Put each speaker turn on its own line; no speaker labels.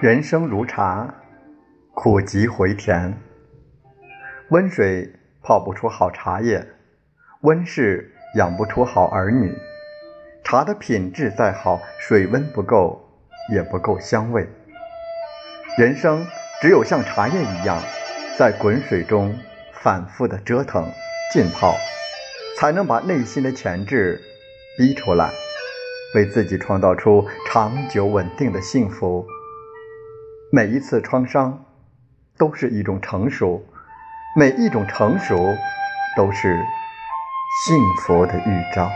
人生如茶，苦极回甜。温水泡不出好茶叶，温室养不出好儿女。茶的品质再好，水温不够也不够香味。人生只有像茶叶一样，在滚水中反复的折腾、浸泡，才能把内心的潜质逼出来，为自己创造出长久稳定的幸福。每一次创伤，都是一种成熟；每一种成熟，都是幸福的预兆。